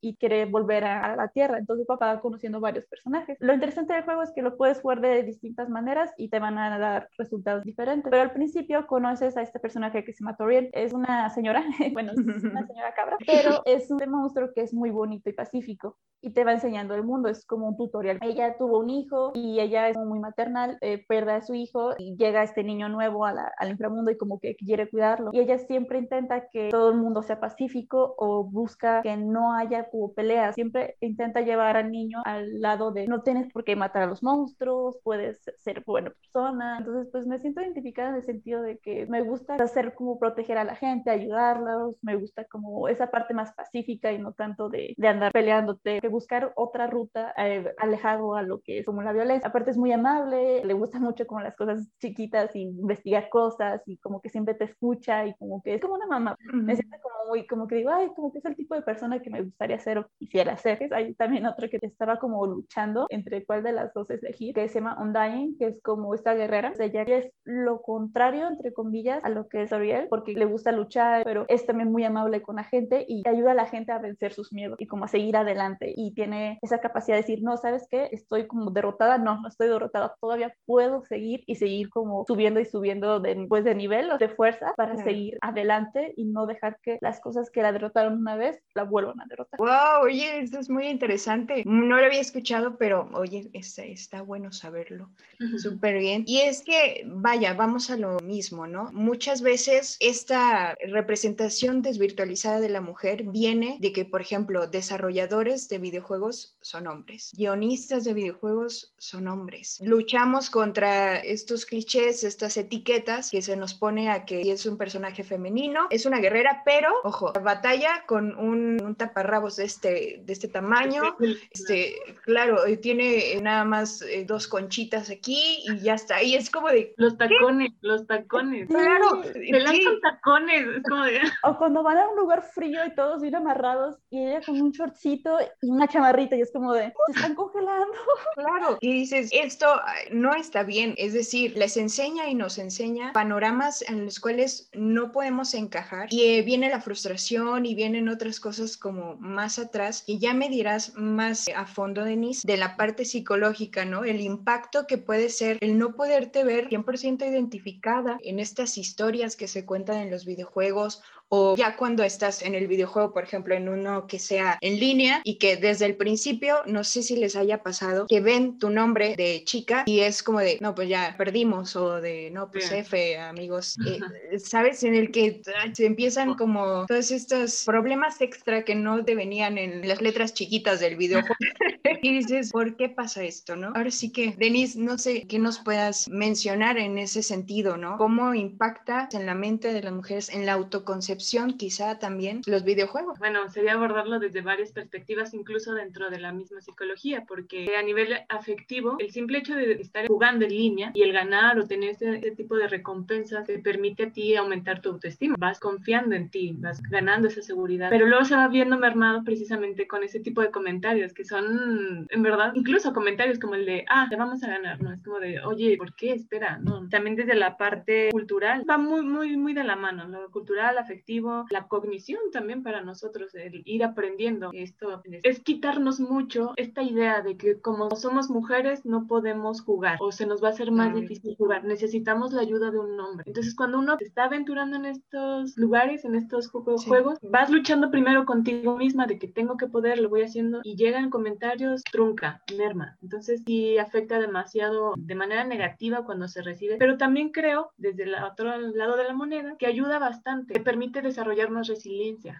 y quiere volver a, a la Tierra. Entonces papá va conociendo varios personajes. Lo interesante del juego es que lo puedes jugar de distintas maneras y te van a dar resultados diferentes. Pero al principio conoces a este personaje que se llama Toriel. Es una señora, bueno, es una señora cabra, pero es un monstruo que es muy bonito y pacífico y te va enseñando el mundo, es como un tutorial. Ella tuvo un hijo y ella es muy maternal, eh, pierde a su hijo y llega este niño nuevo a la- al inframundo y como que quiere cuidarlo. Y ella siempre intenta que todo el mundo sea pacífico o busca que no no haya como peleas. Siempre intenta llevar al niño al lado de no tienes por qué matar a los monstruos, puedes ser buena persona. Entonces, pues me siento identificada en el sentido de que me gusta hacer como proteger a la gente, ayudarlos, me gusta como esa parte más pacífica y no tanto de, de andar peleándote, que buscar otra ruta eh, alejado a lo que es como la violencia. Aparte es muy amable, le gusta mucho como las cosas chiquitas y investigar cosas y como que siempre te escucha y como que es como una mamá. Me siento como muy, como que digo, ay, como que es el tipo de persona que me gustaría ser o quisiera ser. Hay también otro que estaba como luchando entre cuál de las dos elegir, que se llama Undying, que es como esta guerrera. O sea, ella es lo contrario, entre comillas, a lo que es Ariel, porque le gusta luchar, pero es también muy amable con la gente y ayuda a la gente a vencer sus miedos y como a seguir adelante. Y tiene esa capacidad de decir, no, ¿sabes qué? Estoy como derrotada. No, no estoy derrotada. Todavía puedo seguir y seguir como subiendo y subiendo de, pues, de nivel o de fuerza para seguir adelante y no dejar que las cosas que la derrotaron una vez la vuelvan a derrotar. Wow, oye, esto es muy interesante. No lo había escuchado, pero oye, está, está bueno saberlo. Súper bien. Y es que, vaya, vamos a lo mismo, ¿no? Muchas veces esta representación desvirtualizada de la mujer viene de que, por ejemplo, desarrolladores de videojuegos son hombres, guionistas de videojuegos son hombres. Luchamos contra estos clichés, estas etiquetas que se nos pone a que es un personaje femenino, es una guerrera, pero, ojo, batalla con un, un taparrabos de este, de este tamaño, este, claro, tiene nada más eh, dos conchitas aquí y ya está. Y es como de... Los tacones, los tacones. Claro. Se lanzan tacones, es como de... O cuando van a un lugar frío y todos bien amarrados y ella con un shortcito y una chamarrita y es como de, se están congelando. Claro. Y dices, esto no está bien. Es decir, les enseña y nos enseña panoramas en los cuales no podemos encajar y eh, viene la frustración y vienen otras cosas como más atrás y ya me dirás más a fondo, Denise, de la parte psicológica, ¿no? El impacto que puede ser el no poderte ver 100% identificada en estas historias que se cuentan en los videojuegos o ya cuando estás en el videojuego, por ejemplo, en uno que sea en línea y que desde el principio, no sé si les haya pasado, que ven tu nombre de chica y es como de, no, pues ya perdimos o de, no, pues F, amigos, eh, ¿sabes? En el que se empiezan como todos estos problemas extra que no te venían en las letras chiquitas del videojuego. y dices, ¿por qué pasa esto, no? Ahora sí que, Denise, no sé qué nos puedas mencionar en ese sentido, ¿no? ¿Cómo impacta en la mente de las mujeres, en la autoconcepción? Quizá también los videojuegos. Bueno, sería abordarlo desde varias perspectivas, incluso dentro de la misma psicología, porque a nivel afectivo, el simple hecho de estar jugando en línea y el ganar o tener ese, tipo de recompensas te permite a ti aumentar tu autoestima. Vas confiando en ti, vas ganando esa seguridad, pero luego se va viendo mermado precisamente con ese tipo de comentarios que son, en verdad, incluso comentarios como el de, ah, te vamos a ganar, ¿no? Es como de, oye, ¿por qué? Espera, ¿no? También desde la parte cultural, va muy, muy, muy de la mano, lo cultural, afectivo la cognición también para nosotros, el ir aprendiendo esto, es quitarnos mucho esta idea de que como somos mujeres no podemos jugar o se nos va a hacer más difícil jugar, necesitamos la ayuda de un hombre. Entonces cuando uno se está aventurando en estos lugares, en estos juegos, vas luchando primero contigo misma de que tengo que poder, lo voy haciendo y llegan comentarios trunca, merma. Entonces sí afecta demasiado de manera negativa cuando se recibe, pero también creo desde el otro lado de la moneda que ayuda bastante, que permite desarrollar más resiliencia.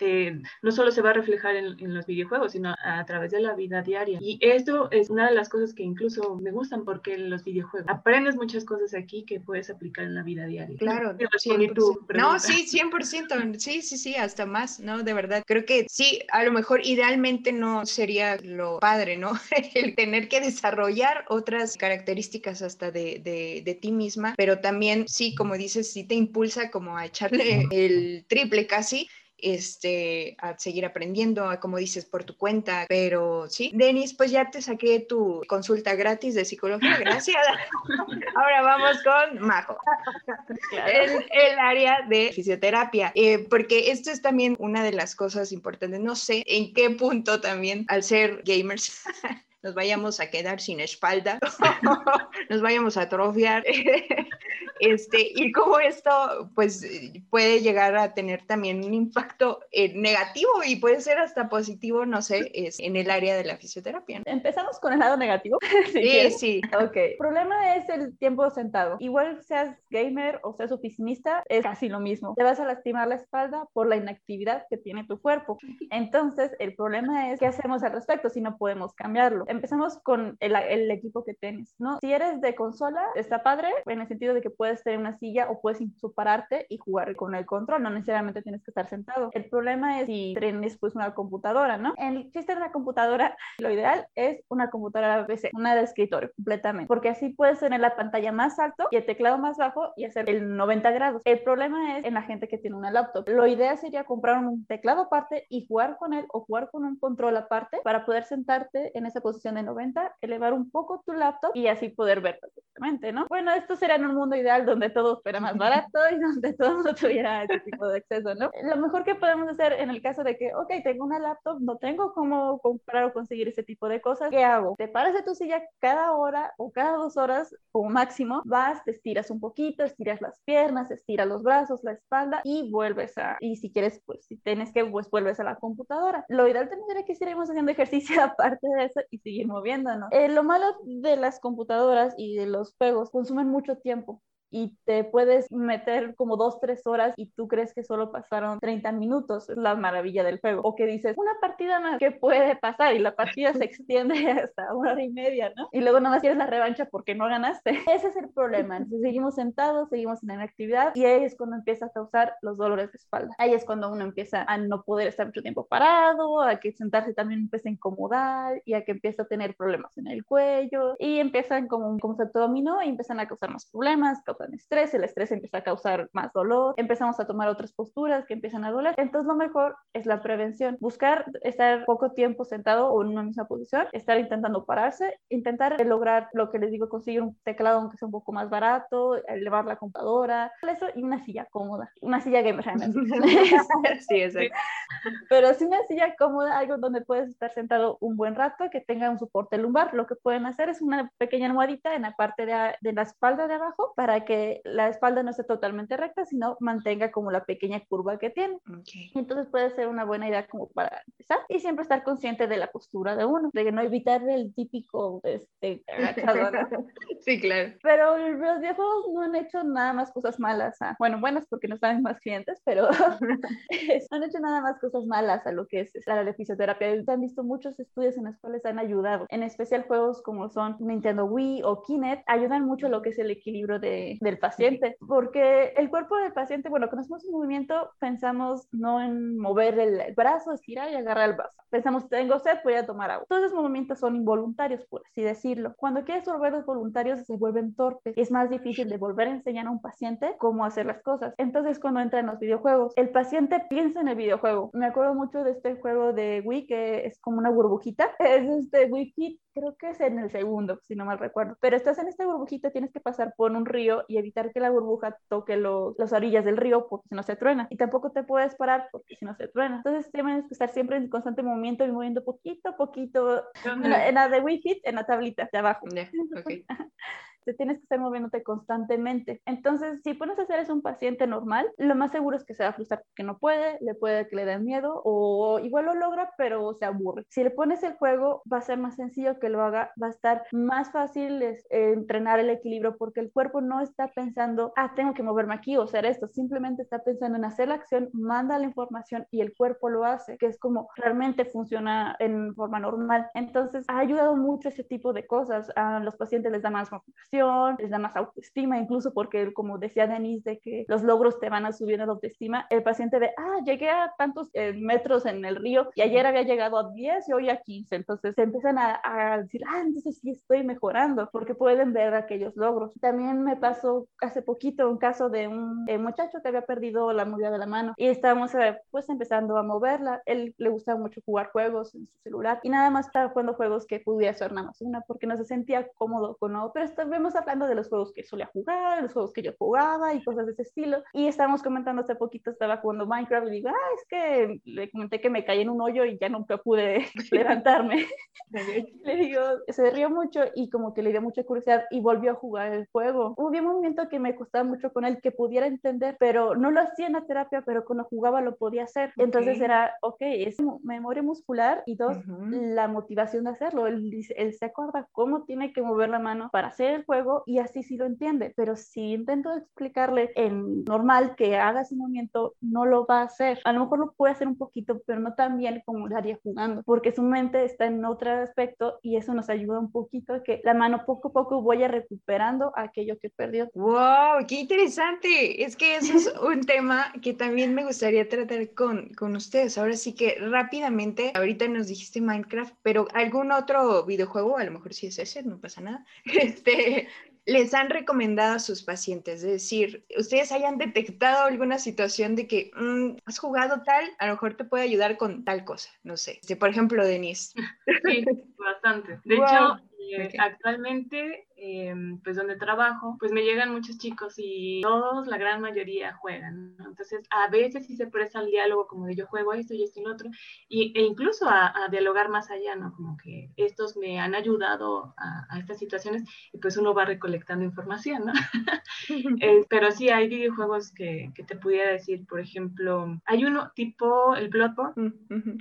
no solo se va a reflejar en, los videojuegos, sino a, través de la vida diaria. Y esto es una de las cosas que incluso me gustan porque en los videojuegos aprendes muchas cosas aquí que puedes aplicar en la vida diaria. Claro, no, sí, 100%, sí, sí, sí, hasta más, ¿no? De verdad, creo que sí, a lo mejor idealmente no sería lo padre, ¿no? El tener que desarrollar otras características hasta de, de, de ti misma, pero también sí, como dices, sí te impulsa como a echarle el triple casi este, a seguir aprendiendo, como dices, por tu cuenta. Pero sí, Denis, pues ya te saqué tu consulta gratis de psicología, gracias. Ahora vamos con Majo, el, el, área de fisioterapia, eh, porque esto es también una de las cosas importantes. No sé en qué punto también, al ser gamers, nos vayamos a quedar sin espalda, nos vayamos a atrofiar. Este, y cómo esto pues puede llegar a tener también un impacto eh, negativo y puede ser hasta positivo, no sé, es en el área de la fisioterapia. Empezamos con el lado negativo. si Sí, quieres. sí. Ok. El problema es el tiempo sentado. Igual seas gamer o seas oficinista, es casi lo mismo. Te vas a lastimar la espalda por la inactividad que tiene tu cuerpo. Entonces, el problema es qué hacemos al respecto si no podemos cambiarlo. Empezamos con el, el equipo que tienes, ¿no? Si eres de consola, está padre en el sentido de que puedes tener una silla o puedes incluso pararte y jugar con el control. No necesariamente tienes que estar sentado. El problema es si tienes pues una computadora, ¿no? El chiste de una computadora, lo ideal es una computadora PC, una de escritorio completamente, porque así puedes tener la pantalla más alto y el teclado más bajo y hacer el 90 grados. El problema es en la gente que tiene una laptop. Lo ideal sería comprar un teclado aparte y jugar con él o jugar con un control aparte para poder sentarte en esa posición de 90, elevar un poco tu laptop y así poder ver perfectamente, ¿no? Bueno, esto sería en un mundo ideal donde todo fuera más barato y donde todo no tuviera ese tipo de acceso, ¿no? Lo mejor que podemos hacer en el caso de que, ok, tengo una laptop, no tengo cómo comprar o conseguir ese tipo de cosas, ¿qué hago? Te paras de tu silla cada hora o cada dos horas como máximo, vas, te estiras un poquito, estiras las piernas, estiras los brazos, la espalda y vuelves a, y si quieres, pues si tienes que, pues vuelves a la computadora. Lo ideal también sería que seguiremos haciendo ejercicio aparte de eso y seguir moviéndonos. Eh, lo malo de las computadoras y de los juegos consumen mucho tiempo y te puedes meter como dos, tres horas y tú crees que solo pasaron 30 minutos, es la maravilla del juego. O que dices, una partida más, ¿qué puede pasar? Y la partida se extiende hasta una hora y media, ¿no? Y luego nada más quieres la revancha porque no ganaste. Ese es el problema. Entonces seguimos sentados, seguimos en inactividad y ahí es cuando empieza a causar los dolores de espalda. Ahí es cuando uno empieza a no poder estar mucho tiempo parado, a que sentarse también empieza a incomodar y a que empieza a tener problemas en el cuello y empiezan como un concepto dominó y empiezan a causar más problemas, causan estrés, el estrés empieza a causar más dolor, empezamos a tomar otras posturas que empiezan a doler. Entonces lo mejor es la prevención, buscar estar poco tiempo sentado o en una misma posición, estar intentando pararse, intentar lograr lo que les digo, conseguir un teclado aunque sea un poco más barato, elevar la computadora, eso y una silla cómoda, una silla gamer. sí, exacto. Pero sí una silla cómoda, algo donde puedes estar sentado un buen rato, que tenga un soporte lumbar. Lo que pueden hacer es una pequeña almohadita en la parte de, de la espalda de abajo para que la espalda no esté totalmente recta, sino mantenga como la pequeña curva que tiene. Okay. Entonces puede ser una buena idea como para empezar y siempre estar consciente de la postura de uno, de que no evitar el típico este, agachado, ¿no? Sí, claro. Pero los videojuegos no han hecho nada más cosas malas. ah, Bueno, buenas porque nos dan más clientes, pero no han hecho nada más cosas malas a lo que es la fisioterapia. Se han visto muchos estudios en los cuales han ayudado, en especial juegos como son Nintendo Wii o Kinect, ayudan mucho a lo que es el equilibrio de, del paciente, porque el cuerpo del paciente, bueno, cuando hacemos un movimiento, pensamos no en mover el brazo, estirar y agarrar el brazo. Pensamos, tengo sed, voy a tomar agua. Todos esos movimientos son involuntarios, por así decirlo. Cuando quieres volverlos voluntarios, se vuelven torpes. Es más difícil de volver a enseñar a un paciente cómo hacer las cosas. Entonces, cuando entra en los videojuegos, el paciente piensa en el videojuego. Me acuerdo mucho de este juego de Wii que es como una burbujita. Es este Wii Fit, creo que es en el segundo, si no mal recuerdo. Pero estás en esta burbujita, tienes que pasar por un río y evitar que la burbuja toque los, las orillas del río porque si no se truena. Y tampoco te puedes parar porque si no se truena. Entonces tienes que estar siempre en constante movimiento y moviendo poquito a poquito. En la, en la de Wii Fit, en la tablita de abajo. Yeah, okay. te tienes que estar moviéndote constantemente. Entonces, si pones a hacer es un paciente normal, lo más seguro es que se va a frustrar porque no puede, le puede que le dé miedo o igual lo logra, pero se aburre. Si le pones el juego, va a ser más sencillo que lo haga, va a estar más fácil eh, entrenar el equilibrio porque el cuerpo no está pensando, ah, tengo que moverme aquí o hacer esto, simplemente está pensando en hacer la acción, manda la información y el cuerpo lo hace, que es como realmente funciona en forma normal. Entonces, ha ayudado mucho ese tipo de cosas. A los pacientes les da más motivación, les da más autoestima, incluso porque, como decía Denise, de que los logros te van a subir la autoestima, el paciente de, ah, llegué a tantos eh, metros en el río y ayer había llegado a 10 y hoy a 15, entonces se empiezan a, a decir, ah, entonces sí estoy mejorando, porque pueden ver aquellos logros. También me pasó hace poquito un caso de un eh, muchacho que había perdido la movida de la mano y estábamos eh, pues empezando a moverla, él le gustaba mucho jugar juegos en su celular y nada más estaba jugando juegos que pudiera ser nada más una porque no se sentía cómodo con otro, pero estaba estuvimos hablando de los juegos que solía jugar, de los juegos que yo jugaba y cosas de ese estilo. Y estábamos comentando hace poquito, estaba jugando Minecraft y digo, ah, es que le comenté que me caí en un hoyo y ya nunca pude levantarme. le digo, se rió mucho y como que le dio mucha curiosidad y volvió a jugar el juego. Hubo un momento que me costaba mucho con él, que pudiera entender, pero no lo hacía en la terapia, pero cuando jugaba lo podía hacer. Entonces era, ok, es memoria muscular y dos, la motivación de hacerlo. Él, él se acuerda cómo tiene que mover la mano para hacer juego y así sí lo entiende. Pero si intento explicarle en normal que haga ese movimiento, no lo va a hacer. A lo mejor lo puede hacer un poquito, pero no tan bien como lo haría jugando, porque su mente está en otro aspecto y eso nos ayuda un poquito a que la mano poco a poco vaya recuperando aquello que perdió. ¡Wow! ¡Qué interesante! Es que eso es un tema que también me gustaría tratar con, con ustedes. Ahora sí que rápidamente, ahorita nos dijiste Minecraft, pero algún otro videojuego, a lo mejor sí es ese, no pasa nada, este, les han recomendado a sus pacientes? Es decir, ustedes hayan detectado alguna situación de que mm, has jugado tal, a lo mejor te puede ayudar con tal cosa, no sé. Este, por ejemplo, Denise. Sí, bastante. De hecho, eh, actualmente Em, pues donde trabajo, pues me llegan muchos chicos y todos, la gran mayoría juegan, Entonces, a veces sí se presta al diálogo como de yo juego esto y esto y lo otro, y, e incluso a, dialogar más allá, ¿no? Como que estos me han ayudado a, estas situaciones y pues uno va recolectando información, ¿no? Eh, pero sí hay videojuegos que, que, te pudiera decir, por ejemplo, hay uno tipo el Bloodborne, mm,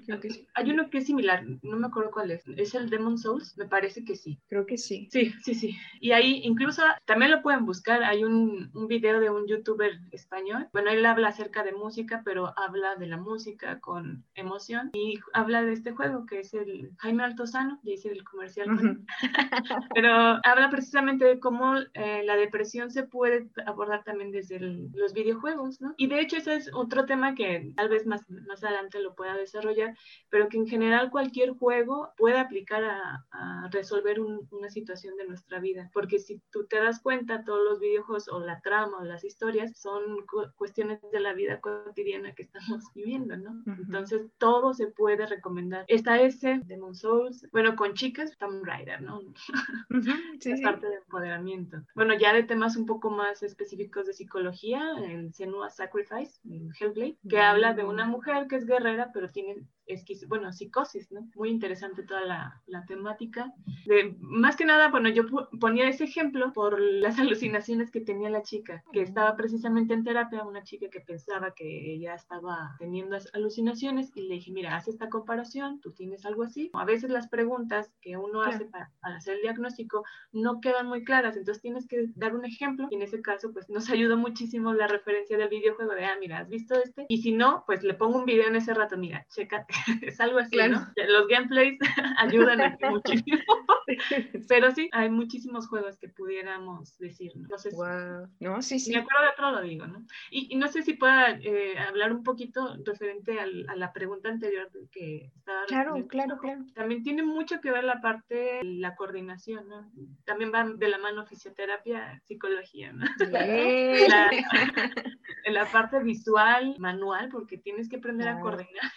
hay uno que es similar, no me acuerdo cuál es, es el Demon Souls, me parece que sí. Creo que sí. Sí, sí, sí. Y ahí incluso también lo pueden buscar, hay un, un, video de un youtuber español, bueno, él habla acerca de música, pero habla de la música con emoción y habla de este juego que es el Jaime Altozano, dice el comercial, pero habla precisamente de cómo eh, la depresión se puede abordar también desde los videojuegos, ¿no? Y de hecho ese es otro tema que tal vez más, más adelante lo pueda desarrollar, pero que en general cualquier juego puede aplicar a, a resolver una situación de nuestra vida porque si tú te das cuenta, todos los videojuegos o la trama o las historias son cuestiones de la vida cotidiana que estamos viviendo, ¿no? Entonces todo se puede recomendar. Está ese, Demon Souls, bueno, con chicas, Tomb Raider, ¿no? es parte de empoderamiento. Bueno, ya de temas un poco más específicos de psicología, el Senua Sacrifice, el Hellblade, que habla de una mujer que es guerrera, pero tiene bueno, psicosis, ¿no? Muy interesante toda la, la temática. De, más que nada, bueno, yo ponía ese ejemplo por las alucinaciones que tenía la chica, que estaba precisamente en terapia, una chica que pensaba que ella estaba teniendo alucinaciones y le dije, mira, haz esta comparación, tú tienes algo así. A veces las preguntas que uno hace para, para, hacer el diagnóstico no quedan muy claras, entonces tienes que dar un ejemplo y en ese caso, pues nos ayudó muchísimo la referencia del videojuego de, ah, mira, ¿has visto este? Y si no, pues le pongo un video en ese rato, mira, chécate es algo así, ¿no? Los gameplays ayudan aquí muchísimo. Pero sí, hay muchísimos juegos que pudiéramos decir, ¿no? sé no, sí, sí. Me acuerdo de otro lo digo, ¿no? Y, no sé si pueda eh, hablar un poquito referente al, a la pregunta anterior que estaba Claro, claro, claro. También tiene mucho que ver la parte de la coordinación, ¿no? También va de la mano fisioterapia, psicología, ¿no? La, la, parte visual, manual, porque tienes que aprender a coordinar.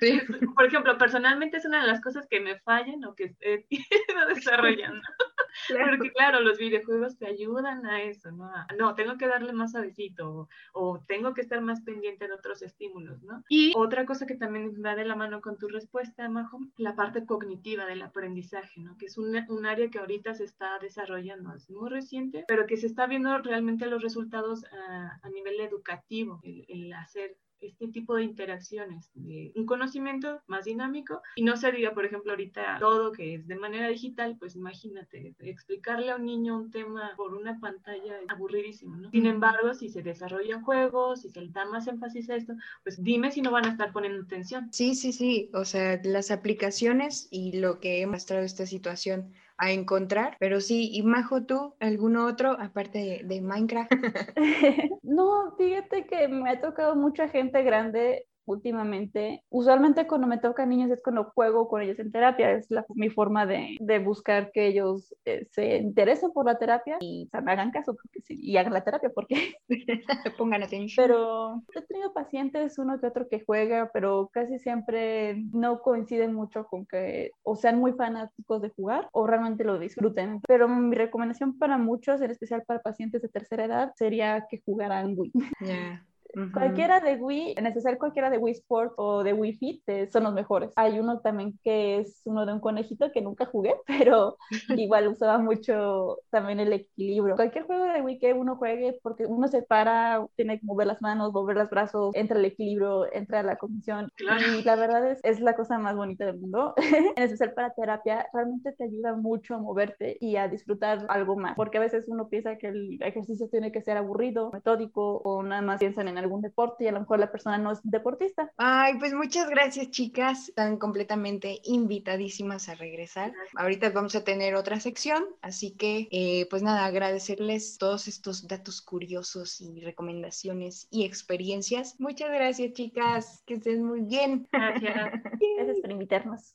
Por ejemplo, personalmente es una de las cosas que me fallan o que he ido desarrollando. Porque claro, los videojuegos te ayudan a eso, ¿no? no, tengo que darle más suavecito o, tengo que estar más pendiente de otros estímulos, ¿no? Y otra cosa que también va de la mano con tu respuesta, Majo, la parte cognitiva del aprendizaje, ¿no? Que es un, un área que ahorita se está desarrollando, es muy reciente, pero que se está viendo realmente los resultados a, a nivel educativo, el, el hacer este tipo de interacciones, de un conocimiento más dinámico y no se diga, por ejemplo, ahorita todo que es de manera digital, pues imagínate, explicarle a un niño un tema por una pantalla es aburridísimo, ¿no? Sin embargo, si se desarrollan juegos, si se da más énfasis a esto, pues dime si no van a estar poniendo atención. Sí, sí, sí, o sea, las aplicaciones y lo que ha mostrado esta situación a encontrar. Pero sí, y Majo, ¿tú alguno otro aparte de, Minecraft? no, fíjate que me ha tocado mucha gente grande últimamente, usualmente cuando me tocan niños es cuando juego con ellos en terapia, es la, mi forma de, de buscar que ellos eh, se interesen por la terapia y o sea, me hagan caso porque sí, y hagan la terapia porque pongan atención. Pero he tenido pacientes, uno que otro que juega, pero casi siempre no coinciden mucho con que o sean muy fanáticos de jugar o realmente lo disfruten. Pero mi recomendación para muchos, en especial para pacientes de tercera edad, sería que jugaran Wii. Yeah. Cualquiera de Wii, en especial cualquiera de Wii Sport o de Wii Fit, eh, son los mejores. Hay uno también que es uno de un conejito que nunca jugué, pero igual usaba mucho también el equilibrio. Cualquier juego de Wii que uno juegue, porque uno se para, tiene que mover las manos, mover los brazos, entra el equilibrio, entra la condición. Y la verdad es, es la cosa más bonita del mundo. en especial para terapia, realmente te ayuda mucho a moverte y a disfrutar algo más. Porque a veces uno piensa que el ejercicio tiene que ser aburrido, metódico, o nada más piensan en algún deporte y a lo mejor la persona no es deportista. Ay, pues muchas gracias chicas, están completamente invitadísimas a regresar. Ahorita vamos a tener otra sección, así que eh, pues nada, agradecerles todos estos datos curiosos y recomendaciones y experiencias. Muchas gracias chicas, que estén muy bien. Gracias. Gracias por invitarnos.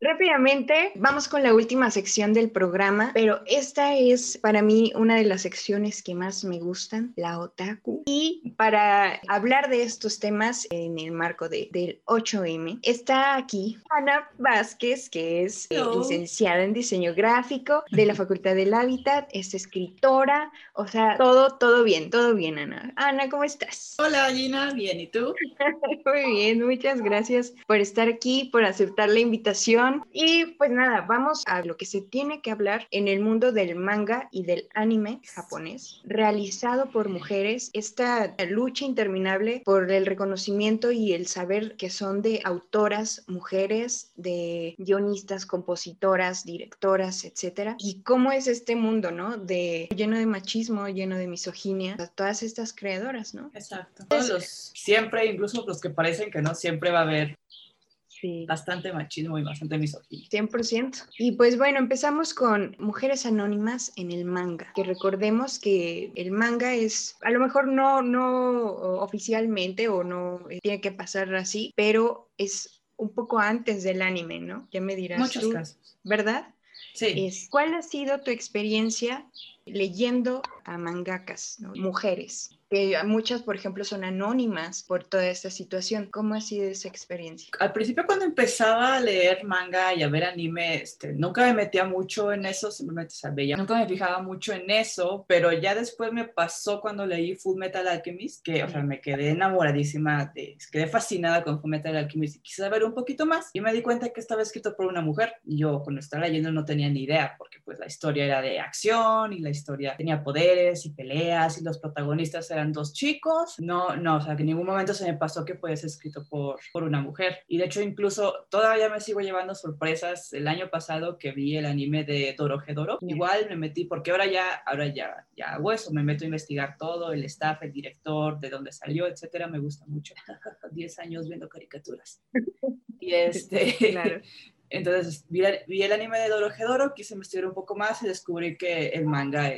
Rápidamente, vamos con la última sección del programa, pero esta es para mí una de las secciones que más me gustan, la otaku. Y para hablar de estos temas en el marco de, del 8M, está aquí Ana Vázquez, que es eh, licenciada en diseño gráfico de la Facultad del Hábitat, es escritora, o sea, todo, todo bien, todo bien, Ana. Ana, ¿cómo estás? Hola Gina, bien, ¿y tú? Muy bien, muchas gracias por estar aquí, por aceptar la invitación. Y pues nada, vamos a lo que se tiene que hablar en el mundo del manga y del anime japonés, realizado por mujeres, esta lucha interminable por el reconocimiento y el saber que son de autoras mujeres, de guionistas, compositoras, directoras, etcétera. Y cómo es este mundo, ¿no? De lleno de machismo, lleno de misoginia, todas estas creadoras, ¿no? Exacto. Todos los, siempre, incluso los que parecen que no, siempre va a haber Sí. bastante machismo y bastante misoginia. 100%. Y pues bueno, empezamos con Mujeres Anónimas en el manga, que recordemos que el manga es, a lo mejor no, no oficialmente o no eh, tiene que pasar así, pero es un poco antes del anime, ¿no? Ya me dirás Muchos tú, casos. ¿verdad? Sí. Es, ¿Cuál ha sido tu experiencia leyendo a mangakas, ¿no? mujeres? Que muchas, por ejemplo, son anónimas por toda esta situación. ¿Cómo ha sido esa experiencia? Al principio cuando empezaba a leer manga y a ver anime, este, nunca me metía mucho en eso, simplemente veía, nunca me fijaba mucho en eso, pero ya después me pasó cuando leí Full Metal Alchemist, que, o sea, me quedé enamoradísima, de, quedé fascinada con Full Metal Alchemist y quise saber un poquito más y me di cuenta que estaba escrito por una mujer. Y yo cuando estaba leyendo no tenía ni idea, porque pues la historia era de acción y la historia tenía poderes y peleas y los protagonistas eran dos chicos. No, no, o sea, que en ningún momento se me pasó que fuese escrito por, por una mujer. Y de hecho, incluso todavía me sigo llevando sorpresas. El año pasado que vi el anime de Dorohedoro, igual me metí, porque ahora ya, ahora ya, ya hago eso, me meto a investigar todo, el staff, el director, de dónde salió, etcétera. Me gusta mucho. 10 años viendo caricaturas. Y este, Claro. Entonces vi, el- vi el anime de Dorohedoro, quise investigar un poco más y descubrí que el manga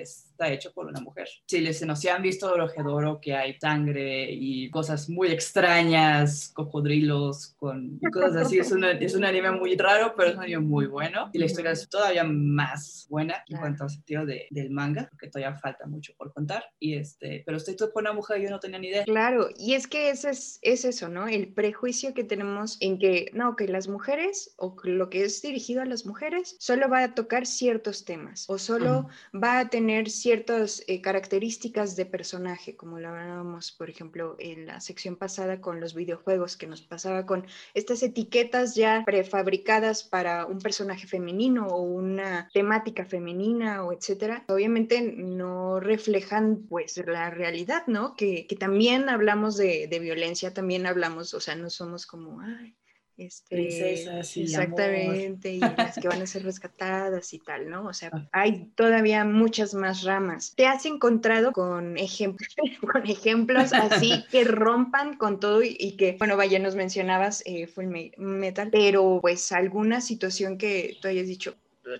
está hecho por una mujer. Si les no, si han visto Dorohedoro, que hay sangre y cosas muy extrañas, cocodrilos con cosas así, es, una- es un anime muy raro, pero es un anime muy bueno y la historia es todavía más buena en cuanto al sentido de- del manga, porque todavía falta mucho por contar. Y este, pero estoy todo por una mujer y yo no tenía ni idea. Claro, y es que ese es, es eso, ¿no? El prejuicio que tenemos en que, no, que las mujeres o lo que es dirigido a las mujeres solo va a tocar ciertos temas o solo va a tener ciertas eh, características de personaje, como lo hablábamos, por ejemplo, en la sección pasada con los videojuegos, que nos pasaba con estas etiquetas ya prefabricadas para un personaje femenino o una temática femenina o etcétera. Obviamente no reflejan pues la realidad, ¿no? Que, también hablamos de, de violencia, también hablamos, o sea, no somos como, ay, este, Princesas y amor. exactamente, y las que van a ser rescatadas y tal, ¿no? O sea, hay todavía muchas más ramas. ¿Te has encontrado con ejemplos, con ejemplos así que rompan con todo y, y que, bueno, vaya, nos mencionabas eh, Full Me- Metal, pero pues alguna situación que tú hayas dicho,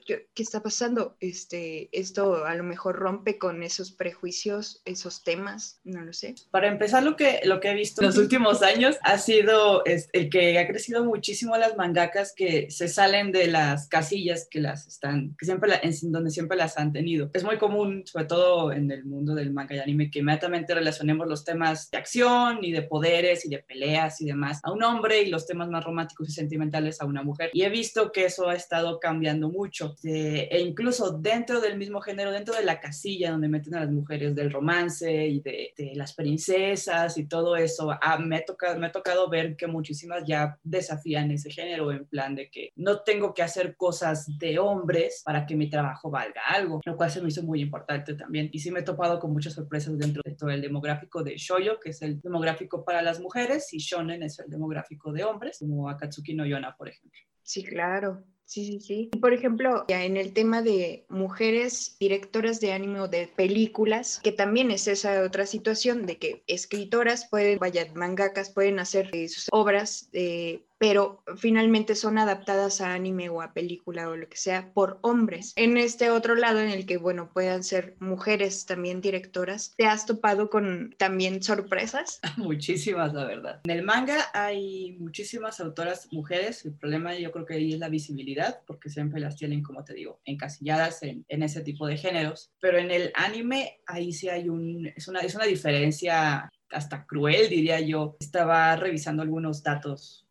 ¿qué, qué está pasando? Este, esto a lo mejor rompe con esos prejuicios, esos temas, no lo sé. Para empezar, lo que, lo que he visto en los últimos años ha sido es, el que ha crecido muchísimo las mangakas que se salen de las casillas que las están, que siempre la- en donde siempre las han tenido. Es muy común, sobre todo en el mundo del manga y anime, que inmediatamente relacionemos los temas de acción y de poderes y de peleas y demás a un hombre y los temas más románticos y sentimentales a una mujer. Y he visto que eso ha estado cambiando mucho. De- e incluso dentro del mismo género, dentro de la casilla donde meten a las mujeres del romance y de, las princesas y todo eso, ah, me, me ha tocado ver que muchísimas ya desafían ese género en plan de que no tengo que hacer cosas de hombres para que mi trabajo valga algo, lo cual se me hizo muy importante también. Y sí me he topado con muchas sorpresas dentro de todo el demográfico de Shoyo, que es el demográfico para las mujeres, y Shonen es el demográfico de hombres, como Akatsuki no Yona, por ejemplo. Sí, claro. Sí, sí, sí. Por ejemplo, ya en el tema de mujeres directoras de anime o de películas, que también es esa otra situación de que escritoras pueden, vaya, mangakas pueden hacer eh, sus obras, eh, pero finalmente son adaptadas a anime o a película o lo que sea por hombres. En este otro lado en el que, bueno, puedan ser mujeres también directoras, ¿te has topado con también sorpresas? Muchísimas, la verdad. En el manga hay muchísimas autoras mujeres. El problema yo creo que ahí es la visibilidad, porque siempre las tienen, como te digo, encasilladas en, en ese tipo de géneros. Pero en el anime ahí sí hay un, una, es una diferencia hasta cruel, diría yo. Estaba revisando algunos datos,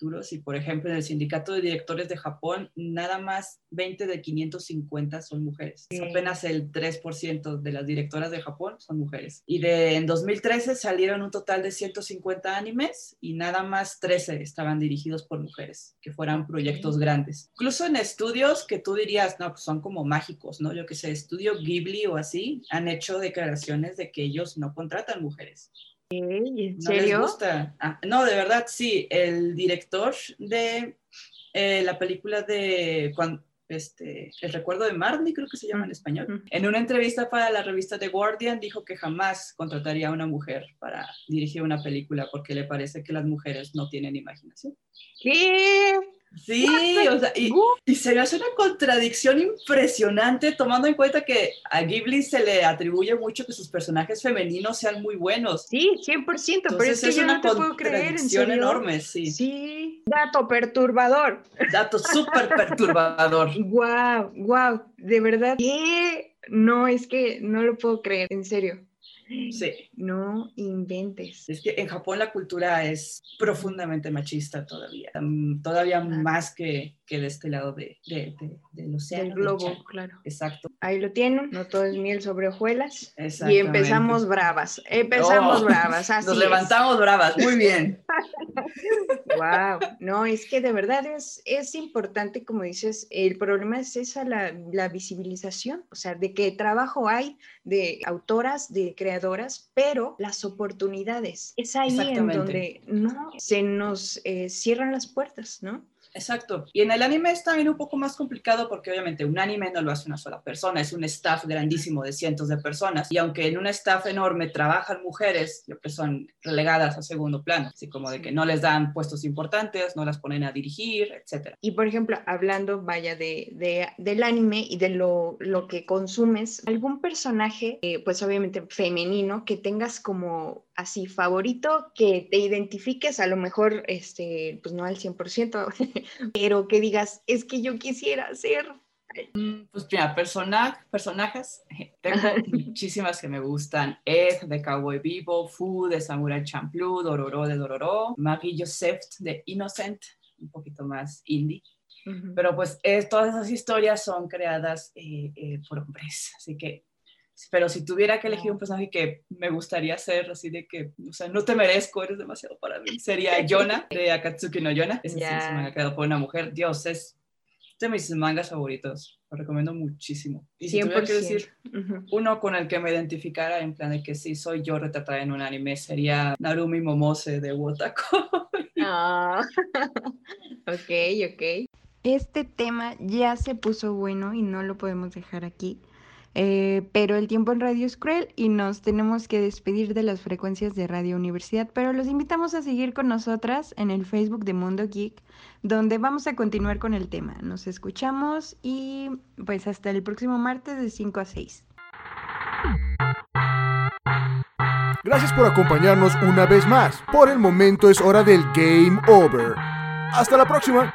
duros. Y por ejemplo, en el sindicato de directores de Japón, nada más 20 de 550 son mujeres. Es Ok. apenas el 3% de las directoras de Japón son mujeres. Y de, en 2013 salieron un total de 150 animes y nada más 13 estaban dirigidos por mujeres, que fueran proyectos grandes. Incluso en estudios que tú dirías, no, pues son como mágicos, ¿no? Yo que sé, estudio Ghibli o así, han hecho declaraciones de que ellos no contratan mujeres. ¿En No les serio? gusta. Ah, no, de verdad, sí. El director de eh, la película de este, El recuerdo de Marnie, creo que se llama en español. En una entrevista para la revista The Guardian dijo que jamás contrataría a una mujer para dirigir una película porque le parece que las mujeres no tienen imaginación. ¿Qué? Sí, o sea, y, y se me hace una contradicción impresionante tomando en cuenta que a Ghibli se le atribuye mucho que sus personajes femeninos sean muy buenos. Sí, 100%, pero es Entonces que es yo una no te puedo creer, ¿en enorme, sí. Sí, dato perturbador. Dato súper perturbador. Wow, wow, de verdad. ¿Qué? No, es que no lo puedo creer, en serio. Sí. No inventes. Es que en Japón la cultura es profundamente machista todavía, mm, todavía más que, que de este lado de, de- de- del océano. Del globo, claro. Exacto. Ahí lo tienen, no todo es miel sobre hojuelas. Y empezamos bravas, empezamos Oh, bravas, así Nos es. levantamos bravas, muy bien. Wow, no, es que de verdad es, es importante, como dices, el problema es esa, la, la visibilización, o sea, de qué trabajo hay de autoras, de pero las oportunidades, es ahí en donde no se nos eh, cierran las puertas, ¿no? Exacto. Y en el anime es también un poco más complicado porque obviamente un anime no lo hace una sola persona, es un staff grandísimo de cientos de personas. Y aunque en un staff enorme trabajan mujeres, que son relegadas a segundo plano, así como de que no les dan puestos importantes, no las ponen a dirigir, etcétera. Y por ejemplo, hablando, vaya, de, de- del anime y de lo, lo que consumes, algún personaje, eh, pues obviamente femenino, que tengas como así favorito, que te identifiques, a lo mejor, este, pues no al 100%, pero que digas, es que yo quisiera ser. Mm, Pues mira, persona, personajes, tengo muchísimas que me gustan. Ed de Cowboy Vivo, Fu de Samurai Champloo, Dororo de Dororo, Maggie Joseph de Innocent, un poquito más indie. Pero pues eh, todas esas historias son creadas eh, eh, por hombres, así que, pero si tuviera que elegir un personaje que me gustaría ser, así de que, o sea, no te merezco, eres demasiado para mí, sería Yona de Akatsuki no Yona. Ese sí Ya. se me ha quedado por una mujer. Dios, es de mis mangas favoritos, lo recomiendo muchísimo. Y si tuviera que 100%. decir uno con el que me identificara en plan de que sí soy yo retratada en un anime, sería Narumi Momose de Wotako. Ah, ok, ok. Este tema ya se puso bueno y no lo podemos dejar aquí. Eh, pero el tiempo en radio es cruel y nos tenemos que despedir de las frecuencias de Radio Universidad, pero los invitamos a seguir con nosotras en el Facebook de Mundo Geek, donde vamos a continuar con el tema. Nos escuchamos y pues hasta el próximo martes de 5 a 6. Gracias por acompañarnos una vez más. Por el momento es hora del Game Over. Hasta la próxima.